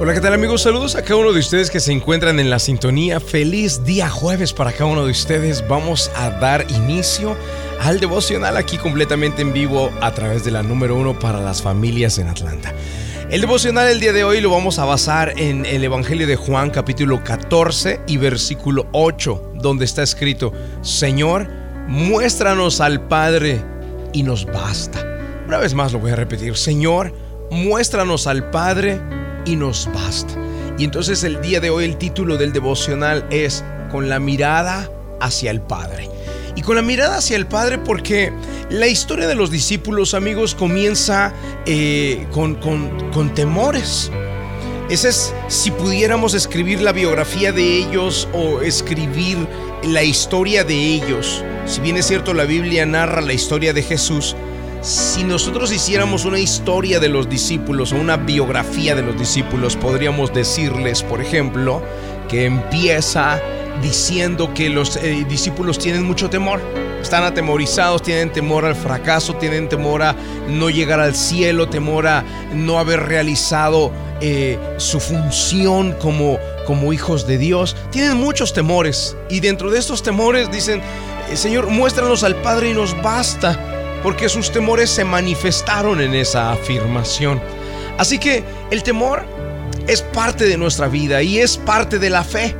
Hola, ¿qué tal amigos? Saludos a cada uno de ustedes que se encuentran en la sintonía. Feliz día jueves para cada uno de ustedes. Vamos a dar inicio al devocional aquí completamente en vivo a través de la número uno para las familias en Atlanta. El devocional el día de hoy lo vamos a basar en el Evangelio de Juan capítulo 14 y versículo 8, donde está escrito, Señor, muéstranos al Padre y nos basta. Una vez más lo voy a repetir, Señor, muéstranos al Padre y nos basta. Y entonces el día de hoy el título del devocional es Con la mirada hacia el Padre. Y con la mirada hacia el Padre porque la historia de los discípulos amigos comienza eh, con, con, con temores. Ese es si pudiéramos escribir la biografía de ellos o escribir la historia de ellos. Si bien es cierto la Biblia narra la historia de Jesús, si nosotros hiciéramos una historia de los discípulos o una biografía de los discípulos, podríamos decirles, por ejemplo, que empieza diciendo que los eh, discípulos tienen mucho temor. Están atemorizados, tienen temor al fracaso, tienen temor a no llegar al cielo, temor a no haber realizado eh, su función como, como hijos de Dios. Tienen muchos temores y dentro de estos temores dicen, eh, Señor, muéstranos al Padre y nos basta porque sus temores se manifestaron en esa afirmación. Así que el temor es parte de nuestra vida y es parte de la fe.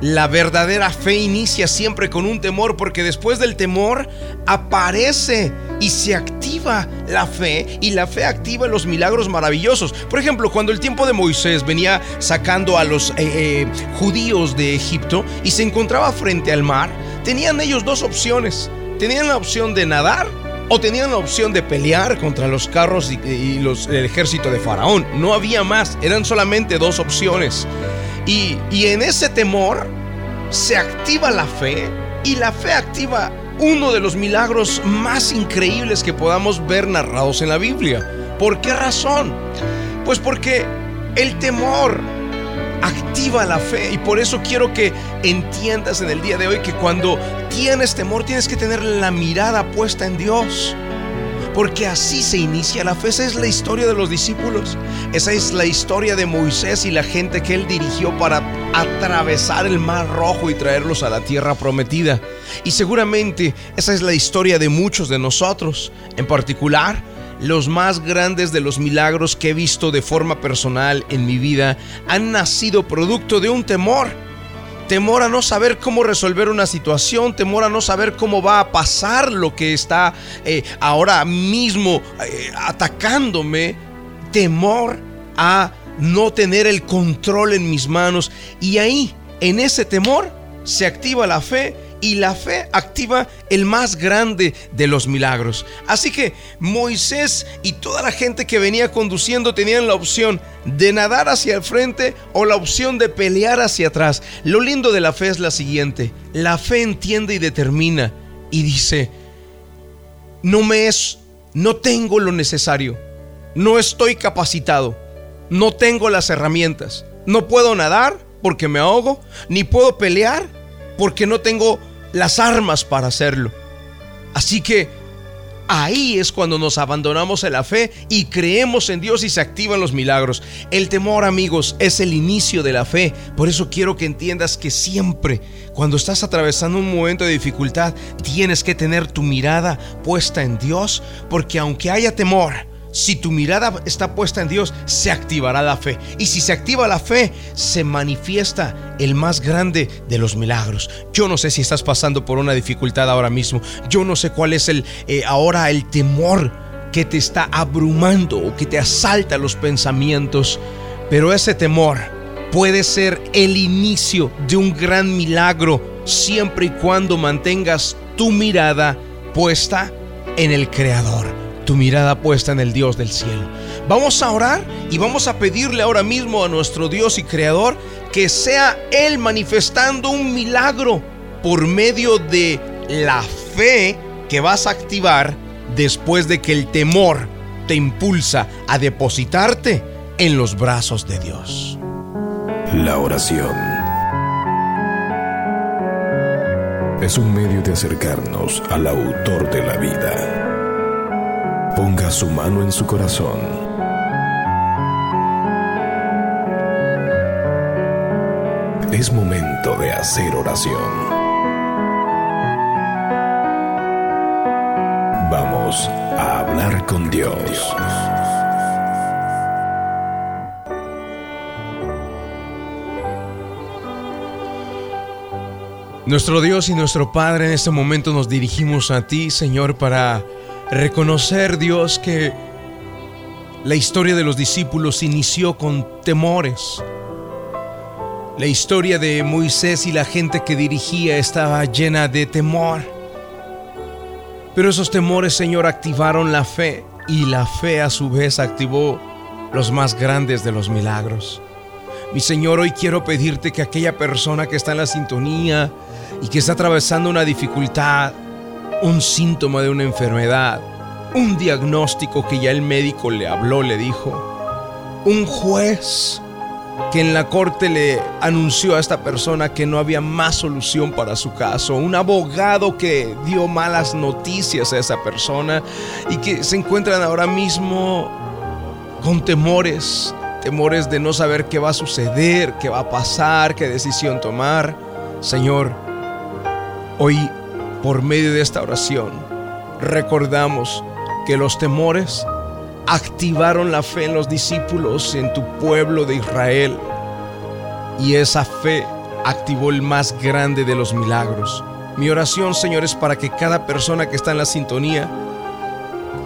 La verdadera fe inicia siempre con un temor porque después del temor aparece y se activa la fe y la fe activa los milagros maravillosos. Por ejemplo, cuando el tiempo de Moisés venía sacando a los eh, eh, judíos de Egipto y se encontraba frente al mar, tenían ellos dos opciones. Tenían la opción de nadar o tenían la opción de pelear contra los carros y, los, el ejército de Faraón. No había más, eran solamente dos opciones. Y, y en ese temor se activa la fe y la fe activa uno de los milagros más increíbles que podamos ver narrados en la Biblia. ¿Por qué razón? Pues porque el temor activa la fe y por eso quiero que entiendas en el día de hoy que cuando tienes temor tienes que tener la mirada puesta en Dios. Porque así se inicia la fe. Esa es la historia de los discípulos. Esa es la historia de Moisés y la gente que él dirigió para atravesar el mar rojo y traerlos a la tierra prometida. Y seguramente esa es la historia de muchos de nosotros. En particular, los más grandes de los milagros que he visto de forma personal en mi vida han nacido producto de un temor. Temor a no saber cómo resolver una situación, temor a no saber cómo va a pasar lo que está eh, ahora mismo eh, atacándome, temor a no tener el control en mis manos. Y ahí, en ese temor, se activa la fe y la fe activa el más grande de los milagros. Así que Moisés y toda la gente que venía conduciendo tenían la opción de nadar hacia el frente o la opción de pelear hacia atrás. Lo lindo de la fe es la siguiente, la fe entiende y determina y dice, no me es, no tengo lo necesario, no estoy capacitado, no tengo las herramientas, no puedo nadar porque me ahogo, ni puedo pelear porque no tengo las armas para hacerlo. Así que ahí es cuando nos abandonamos en la fe y creemos en Dios y se activan los milagros. El temor, amigos, es el inicio de la fe. Por eso quiero que entiendas que siempre, cuando estás atravesando un momento de dificultad, tienes que tener tu mirada puesta en Dios, porque aunque haya temor, si tu mirada está puesta en Dios, se activará la fe. Y si se activa la fe, se manifiesta el más grande de los milagros. Yo no sé si estás pasando por una dificultad ahora mismo. Yo no sé cuál es el eh, ahora el temor que te está abrumando o que te asalta los pensamientos. Pero ese temor puede ser el inicio de un gran milagro siempre y cuando mantengas tu mirada puesta en el Creador tu mirada puesta en el Dios del cielo. Vamos a orar y vamos a pedirle ahora mismo a nuestro Dios y Creador que sea Él manifestando un milagro por medio de la fe que vas a activar después de que el temor te impulsa a depositarte en los brazos de Dios. La oración es un medio de acercarnos al autor de la vida ponga su mano en su corazón Es momento de hacer oración. Vamos a hablar con Dios. Nuestro Dios y nuestro Padre, en este momento nos dirigimos a ti, Señor, para reconocer, Dios, que la historia de los discípulos inició con temores. La historia de Moisés y la gente que dirigía estaba llena de temor. Pero esos temores, Señor, activaron la fe y la fe a su vez activó los más grandes de los milagros. Mi Señor, hoy quiero pedirte que aquella persona que está en la sintonía y que está atravesando una dificultad, un síntoma de una enfermedad, un diagnóstico que ya el médico le habló, le dijo, un juez que en la corte le anunció a esta persona que no había más solución para su caso, un abogado que dio malas noticias a esa persona y que se encuentran ahora mismo con temores, temores de no saber qué va a suceder, qué va a pasar, qué decisión tomar. Señor, hoy por medio de esta oración recordamos que los temores activaron la fe en los discípulos, en tu pueblo de Israel. Y esa fe activó el más grande de los milagros. Mi oración, Señor, es para que cada persona que está en la sintonía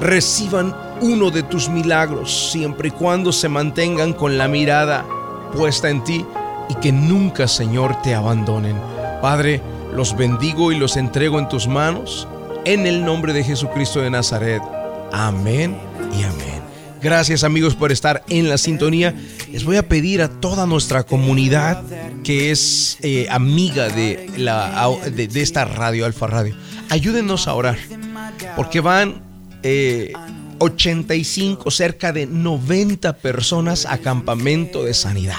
reciban uno de tus milagros, siempre y cuando se mantengan con la mirada puesta en ti y que nunca, Señor, te abandonen. Padre, los bendigo y los entrego en tus manos, en el nombre de Jesucristo de Nazaret. Amén y amén. Gracias amigos por estar en la sintonía. Les voy a pedir a toda nuestra comunidad que es eh, amiga de, la, de, esta radio, Alfa Radio, ayúdenos a orar, porque van eh, 85, cerca de 90 personas a campamento de sanidad.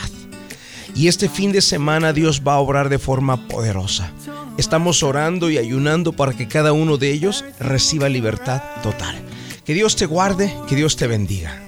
Y este fin de semana Dios va a obrar de forma poderosa. Estamos orando y ayunando para que cada uno de ellos reciba libertad total. Que Dios te guarde, que Dios te bendiga.